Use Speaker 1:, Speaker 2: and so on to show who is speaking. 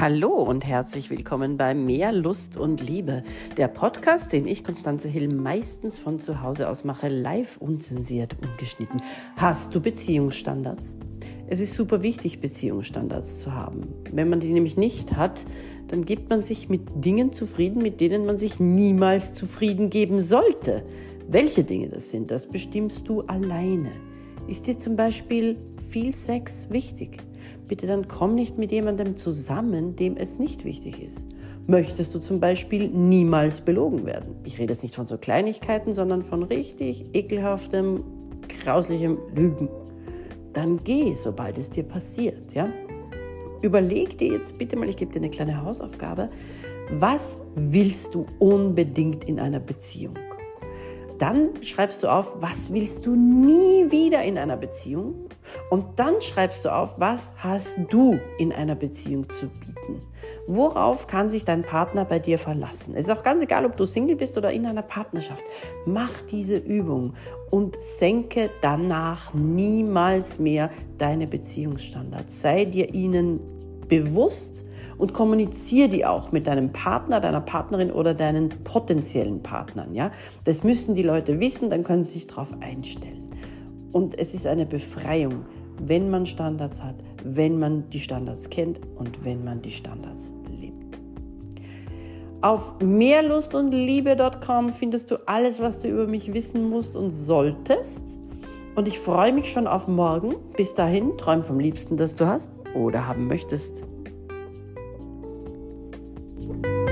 Speaker 1: Hallo und herzlich willkommen bei Mehr Lust und Liebe, der Podcast, den ich, Konstanze Hill, meistens von zu Hause aus mache, live unzensiert, ungeschnitten. Hast du Beziehungsstandards? Es ist super wichtig, Beziehungsstandards zu haben. Wenn man die nämlich nicht hat, dann gibt man sich mit Dingen zufrieden, mit denen man sich niemals zufrieden geben sollte. Welche Dinge das sind, das bestimmst du alleine. Ist dir zum Beispiel viel Sex wichtig? Bitte dann komm nicht mit jemandem zusammen, dem es nicht wichtig ist. Möchtest du zum Beispiel niemals belogen werden? Ich rede jetzt nicht von so Kleinigkeiten, sondern von richtig ekelhaftem, grauslichem Lügen. Dann geh, sobald es dir passiert, ja? Überleg dir jetzt bitte mal, ich gebe dir eine kleine Hausaufgabe, was willst du unbedingt in einer Beziehung? Dann schreibst du auf, was willst du nie wieder in einer Beziehung? Und dann schreibst du auf, was hast du in einer Beziehung zu bieten? Worauf kann sich dein Partner bei dir verlassen? Es ist auch ganz egal, ob du Single bist oder in einer Partnerschaft. Mach diese Übung und senke danach niemals mehr deine Beziehungsstandards. Sei dir ihnen bewusst und kommuniziere die auch mit deinem Partner, deiner Partnerin oder deinen potenziellen Partnern. Ja? Das müssen die Leute wissen, dann können sie sich darauf einstellen. Und es ist eine Befreiung, wenn man Standards hat, wenn man die Standards kennt und wenn man die Standards lebt. Auf mehrlustundliebe.com findest du alles, was du über mich wissen musst und solltest. Und ich freue mich schon auf morgen. Bis dahin, träum vom Liebsten, das du hast oder haben möchtest. Thank you.